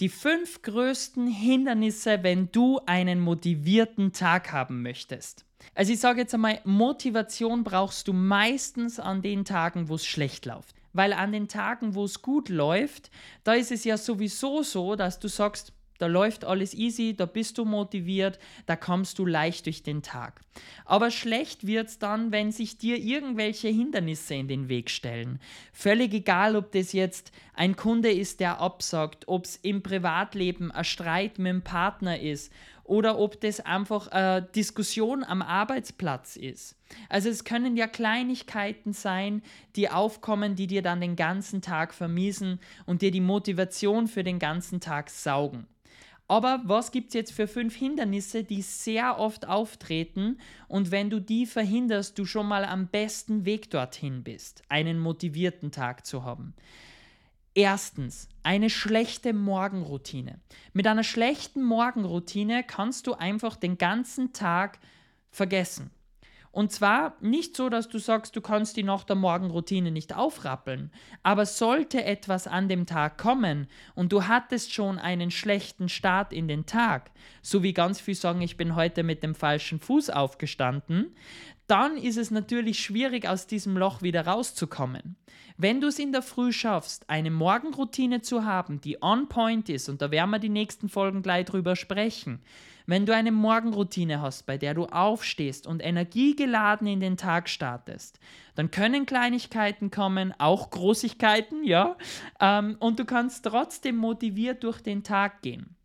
Die fünf größten Hindernisse, wenn du einen motivierten Tag haben möchtest. Also ich sage jetzt einmal, Motivation brauchst du meistens an den Tagen, wo es schlecht läuft. Weil an den Tagen, wo es gut läuft, da ist es ja sowieso so, dass du sagst, da läuft alles easy, da bist du motiviert, da kommst du leicht durch den Tag. Aber schlecht wird es dann, wenn sich dir irgendwelche Hindernisse in den Weg stellen. Völlig egal, ob das jetzt ein Kunde ist, der absagt, ob es im Privatleben ein Streit mit dem Partner ist oder ob das einfach eine Diskussion am Arbeitsplatz ist. Also es können ja Kleinigkeiten sein, die aufkommen, die dir dann den ganzen Tag vermiesen und dir die Motivation für den ganzen Tag saugen. Aber was gibt es jetzt für fünf Hindernisse, die sehr oft auftreten und wenn du die verhinderst, du schon mal am besten Weg dorthin bist, einen motivierten Tag zu haben? Erstens, eine schlechte Morgenroutine. Mit einer schlechten Morgenroutine kannst du einfach den ganzen Tag vergessen. Und zwar nicht so, dass du sagst, du kannst die nach der Morgenroutine nicht aufrappeln, aber sollte etwas an dem Tag kommen und du hattest schon einen schlechten Start in den Tag, so wie ganz viele sagen, ich bin heute mit dem falschen Fuß aufgestanden, dann ist es natürlich schwierig, aus diesem Loch wieder rauszukommen. Wenn du es in der Früh schaffst, eine Morgenroutine zu haben, die on point ist, und da werden wir die nächsten Folgen gleich drüber sprechen, wenn du eine Morgenroutine hast, bei der du aufstehst und energiegeladen in den Tag startest, dann können Kleinigkeiten kommen, auch Großigkeiten, ja, ähm, und du kannst trotzdem motiviert durch den Tag gehen.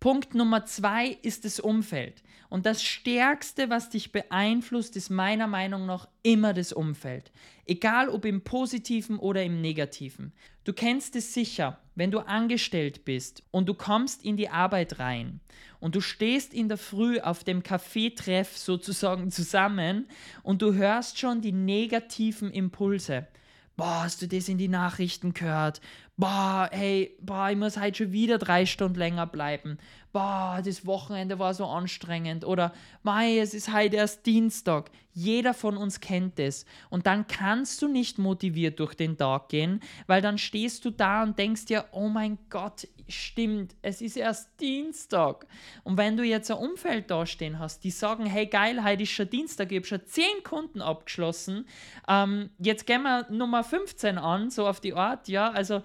Punkt Nummer zwei ist das Umfeld. Und das Stärkste, was dich beeinflusst, ist meiner Meinung nach immer das Umfeld. Egal ob im positiven oder im negativen. Du kennst es sicher, wenn du angestellt bist und du kommst in die Arbeit rein und du stehst in der Früh auf dem Kaffeetreff sozusagen zusammen und du hörst schon die negativen Impulse. Boah, hast du das in die Nachrichten gehört? Boah, hey, boah, ich muss heute schon wieder drei Stunden länger bleiben. Boah, das Wochenende war so anstrengend. Oder, mei, es ist heute erst Dienstag. Jeder von uns kennt es. Und dann kannst du nicht motiviert durch den Tag gehen, weil dann stehst du da und denkst dir, oh mein Gott, stimmt, es ist erst Dienstag. Und wenn du jetzt ein Umfeld dastehen hast, die sagen, hey geil, heute ist schon Dienstag, ich habe schon zehn Kunden abgeschlossen, ähm, jetzt gehen wir Nummer 15 an, so auf die Art, ja, also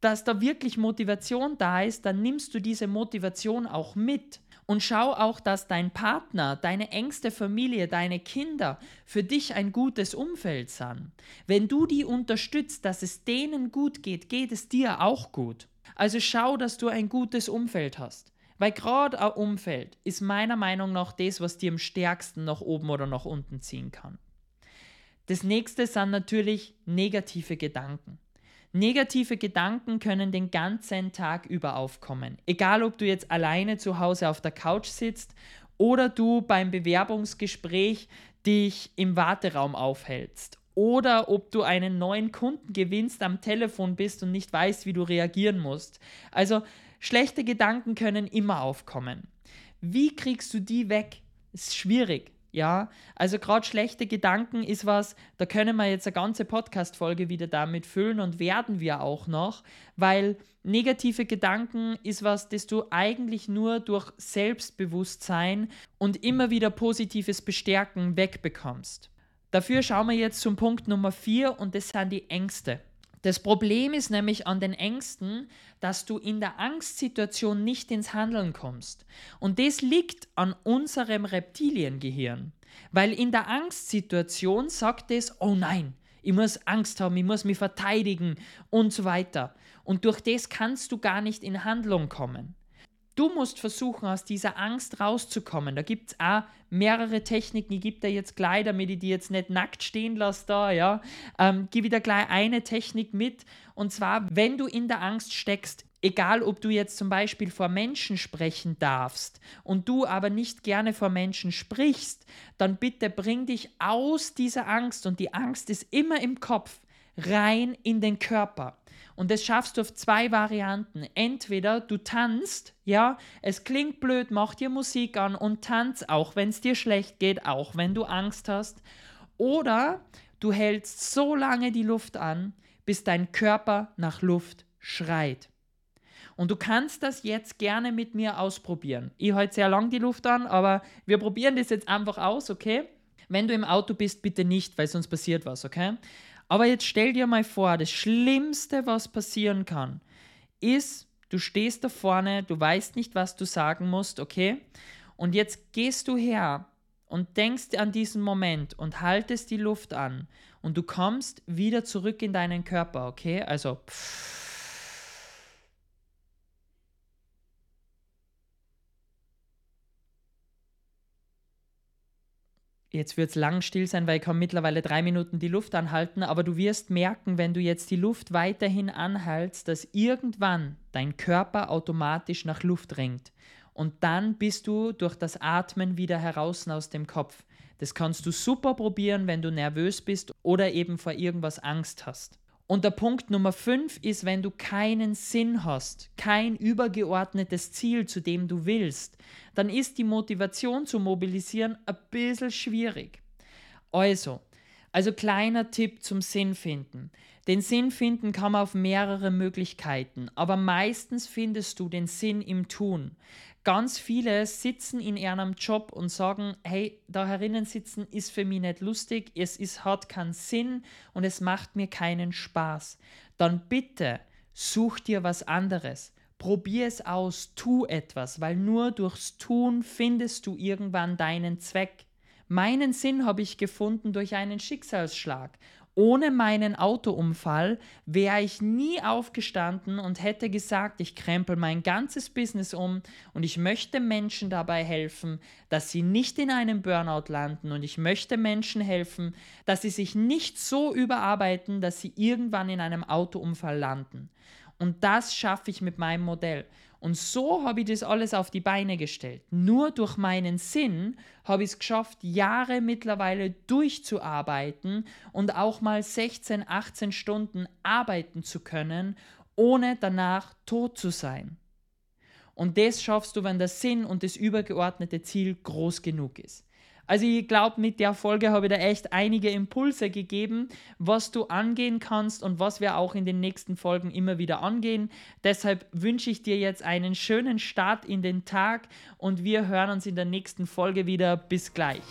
dass da wirklich Motivation da ist, dann nimmst du diese Motivation auch mit. Und schau auch, dass dein Partner, deine engste Familie, deine Kinder für dich ein gutes Umfeld sind. Wenn du die unterstützt, dass es denen gut geht, geht es dir auch gut. Also schau, dass du ein gutes Umfeld hast. Weil gerade ein Umfeld ist meiner Meinung nach das, was dir am stärksten nach oben oder nach unten ziehen kann. Das nächste sind natürlich negative Gedanken. Negative Gedanken können den ganzen Tag über aufkommen. Egal, ob du jetzt alleine zu Hause auf der Couch sitzt oder du beim Bewerbungsgespräch dich im Warteraum aufhältst oder ob du einen neuen Kunden gewinnst, am Telefon bist und nicht weißt, wie du reagieren musst. Also schlechte Gedanken können immer aufkommen. Wie kriegst du die weg? Ist schwierig. Ja, also gerade schlechte Gedanken ist was, da können wir jetzt eine ganze Podcast-Folge wieder damit füllen und werden wir auch noch, weil negative Gedanken ist was, das du eigentlich nur durch Selbstbewusstsein und immer wieder positives Bestärken wegbekommst. Dafür schauen wir jetzt zum Punkt Nummer 4 und das sind die Ängste. Das Problem ist nämlich an den Ängsten, dass du in der Angstsituation nicht ins Handeln kommst. Und das liegt an unserem Reptiliengehirn. Weil in der Angstsituation sagt es, oh nein, ich muss Angst haben, ich muss mich verteidigen und so weiter. Und durch das kannst du gar nicht in Handlung kommen. Du musst versuchen, aus dieser Angst rauszukommen. Da gibt es auch mehrere Techniken. Ich gebe dir jetzt gleich, damit ich die jetzt nicht nackt stehen lasse da, ja, ähm, gebe ich dir gleich eine Technik mit. Und zwar, wenn du in der Angst steckst, egal ob du jetzt zum Beispiel vor Menschen sprechen darfst und du aber nicht gerne vor Menschen sprichst, dann bitte bring dich aus dieser Angst und die Angst ist immer im Kopf rein in den Körper. Und das schaffst du auf zwei Varianten. Entweder du tanzt, ja, es klingt blöd, mach dir Musik an und tanz, auch wenn es dir schlecht geht, auch wenn du Angst hast. Oder du hältst so lange die Luft an, bis dein Körper nach Luft schreit. Und du kannst das jetzt gerne mit mir ausprobieren. Ich halte sehr lang die Luft an, aber wir probieren das jetzt einfach aus, okay? Wenn du im Auto bist, bitte nicht, weil sonst passiert was, okay? Aber jetzt stell dir mal vor, das Schlimmste, was passieren kann, ist, du stehst da vorne, du weißt nicht, was du sagen musst, okay? Und jetzt gehst du her und denkst an diesen Moment und haltest die Luft an und du kommst wieder zurück in deinen Körper, okay? Also pff, Jetzt wird es lang still sein, weil ich kann mittlerweile drei Minuten die Luft anhalten, aber du wirst merken, wenn du jetzt die Luft weiterhin anhältst, dass irgendwann dein Körper automatisch nach Luft ringt. Und dann bist du durch das Atmen wieder heraus aus dem Kopf. Das kannst du super probieren, wenn du nervös bist oder eben vor irgendwas Angst hast. Und der Punkt Nummer 5 ist, wenn du keinen Sinn hast, kein übergeordnetes Ziel, zu dem du willst, dann ist die Motivation zu mobilisieren ein bisschen schwierig. Also, also kleiner Tipp zum Sinn finden. Den Sinn finden kann man auf mehrere Möglichkeiten, aber meistens findest du den Sinn im Tun. Ganz viele sitzen in ihrem Job und sagen, hey, da herinnen sitzen ist für mich nicht lustig, es ist, hat keinen Sinn und es macht mir keinen Spaß. Dann bitte such dir was anderes. Probier es aus, tu etwas, weil nur durchs Tun findest du irgendwann deinen Zweck. Meinen Sinn habe ich gefunden durch einen Schicksalsschlag ohne meinen Autounfall wäre ich nie aufgestanden und hätte gesagt, ich krempel mein ganzes Business um und ich möchte Menschen dabei helfen, dass sie nicht in einem Burnout landen und ich möchte Menschen helfen, dass sie sich nicht so überarbeiten, dass sie irgendwann in einem Autounfall landen. Und das schaffe ich mit meinem Modell. Und so habe ich das alles auf die Beine gestellt. Nur durch meinen Sinn habe ich es geschafft, Jahre mittlerweile durchzuarbeiten und auch mal 16, 18 Stunden arbeiten zu können, ohne danach tot zu sein. Und das schaffst du, wenn der Sinn und das übergeordnete Ziel groß genug ist. Also ich glaube, mit der Folge habe ich da echt einige Impulse gegeben, was du angehen kannst und was wir auch in den nächsten Folgen immer wieder angehen. Deshalb wünsche ich dir jetzt einen schönen Start in den Tag und wir hören uns in der nächsten Folge wieder. Bis gleich.